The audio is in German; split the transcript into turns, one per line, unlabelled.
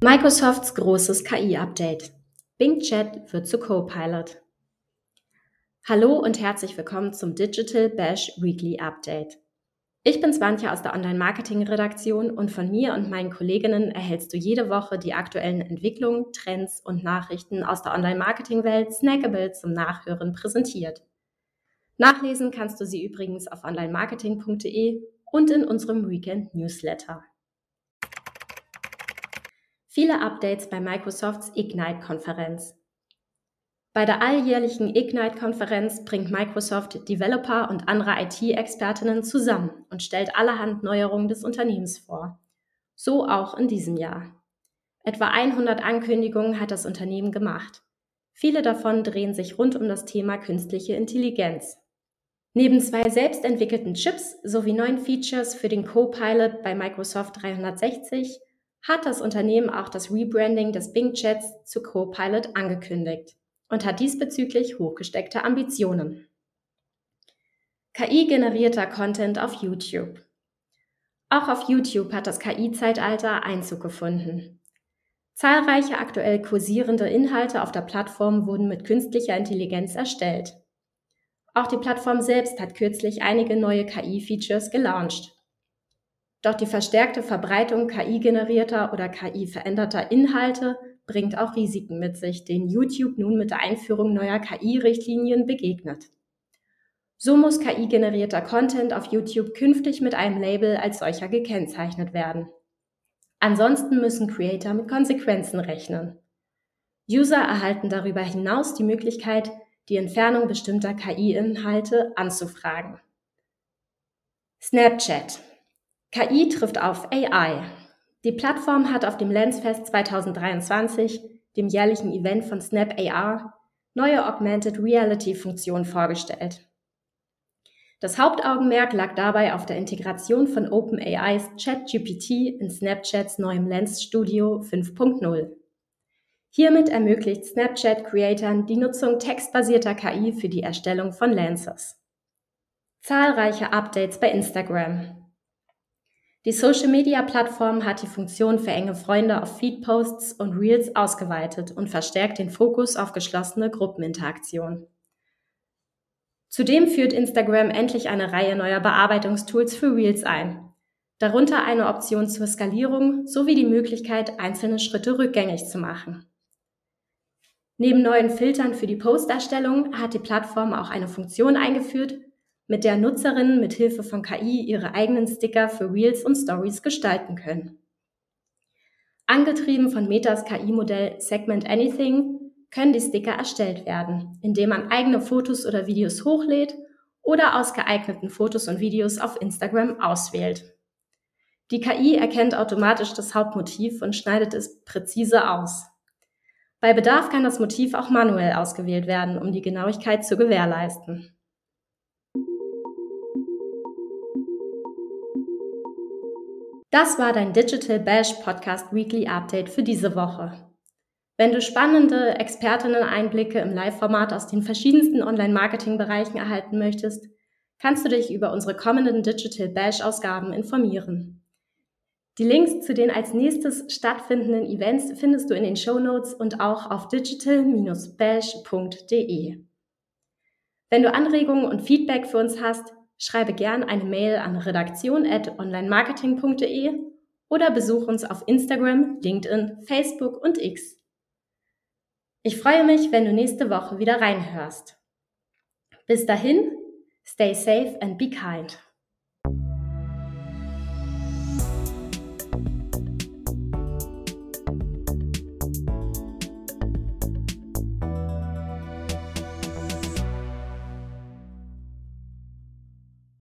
Microsofts großes KI-Update. Bing Chat wird zu Copilot. Hallo und herzlich willkommen zum Digital Bash Weekly Update. Ich bin Swantje aus der Online-Marketing-Redaktion und von mir und meinen Kolleginnen erhältst du jede Woche die aktuellen Entwicklungen, Trends und Nachrichten aus der Online-Marketing-Welt snackable zum Nachhören präsentiert. Nachlesen kannst du sie übrigens auf onlinemarketing.de und in unserem Weekend-Newsletter. Viele Updates bei Microsofts Ignite-Konferenz. Bei der alljährlichen Ignite-Konferenz bringt Microsoft Developer und andere IT-Expertinnen zusammen und stellt allerhand Neuerungen des Unternehmens vor. So auch in diesem Jahr. Etwa 100 Ankündigungen hat das Unternehmen gemacht. Viele davon drehen sich rund um das Thema künstliche Intelligenz. Neben zwei selbstentwickelten Chips sowie neuen Features für den Copilot bei Microsoft 360 hat das Unternehmen auch das Rebranding des Bing Chats zu Copilot angekündigt und hat diesbezüglich hochgesteckte Ambitionen. KI-generierter Content auf YouTube. Auch auf YouTube hat das KI-Zeitalter Einzug gefunden. Zahlreiche aktuell kursierende Inhalte auf der Plattform wurden mit künstlicher Intelligenz erstellt. Auch die Plattform selbst hat kürzlich einige neue KI-Features gelauncht. Doch die verstärkte Verbreitung KI-generierter oder KI-veränderter Inhalte bringt auch Risiken mit sich, denen YouTube nun mit der Einführung neuer KI-Richtlinien begegnet. So muss KI-generierter Content auf YouTube künftig mit einem Label als solcher gekennzeichnet werden. Ansonsten müssen Creator mit Konsequenzen rechnen. User erhalten darüber hinaus die Möglichkeit, die Entfernung bestimmter KI-Inhalte anzufragen. Snapchat KI trifft auf AI. Die Plattform hat auf dem Lensfest 2023, dem jährlichen Event von Snap AR, neue Augmented Reality Funktionen vorgestellt. Das Hauptaugenmerk lag dabei auf der Integration von OpenAIs ChatGPT in Snapchats neuem Lens Studio 5.0. Hiermit ermöglicht Snapchat Creatern die Nutzung textbasierter KI für die Erstellung von Lenses. Zahlreiche Updates bei Instagram. Die Social-Media-Plattform hat die Funktion für enge Freunde auf Feed-Posts und Reels ausgeweitet und verstärkt den Fokus auf geschlossene Gruppeninteraktion. Zudem führt Instagram endlich eine Reihe neuer Bearbeitungstools für Reels ein, darunter eine Option zur Skalierung sowie die Möglichkeit, einzelne Schritte rückgängig zu machen. Neben neuen Filtern für die Posterstellung hat die Plattform auch eine Funktion eingeführt, mit der Nutzerinnen mit Hilfe von KI ihre eigenen Sticker für Reels und Stories gestalten können. Angetrieben von Metas KI-Modell Segment Anything können die Sticker erstellt werden, indem man eigene Fotos oder Videos hochlädt oder aus geeigneten Fotos und Videos auf Instagram auswählt. Die KI erkennt automatisch das Hauptmotiv und schneidet es präzise aus. Bei Bedarf kann das Motiv auch manuell ausgewählt werden, um die Genauigkeit zu gewährleisten. Das war dein Digital Bash Podcast Weekly Update für diese Woche. Wenn du spannende Expertinnen-Einblicke im Live-Format aus den verschiedensten Online-Marketing-Bereichen erhalten möchtest, kannst du dich über unsere kommenden Digital Bash-Ausgaben informieren. Die Links zu den als nächstes stattfindenden Events findest du in den Show Notes und auch auf digital-bash.de. Wenn du Anregungen und Feedback für uns hast, Schreibe gern eine Mail an redaktion.onlinemarketing.de oder besuch uns auf Instagram, LinkedIn, Facebook und X. Ich freue mich, wenn du nächste Woche wieder reinhörst. Bis dahin, stay safe and be kind.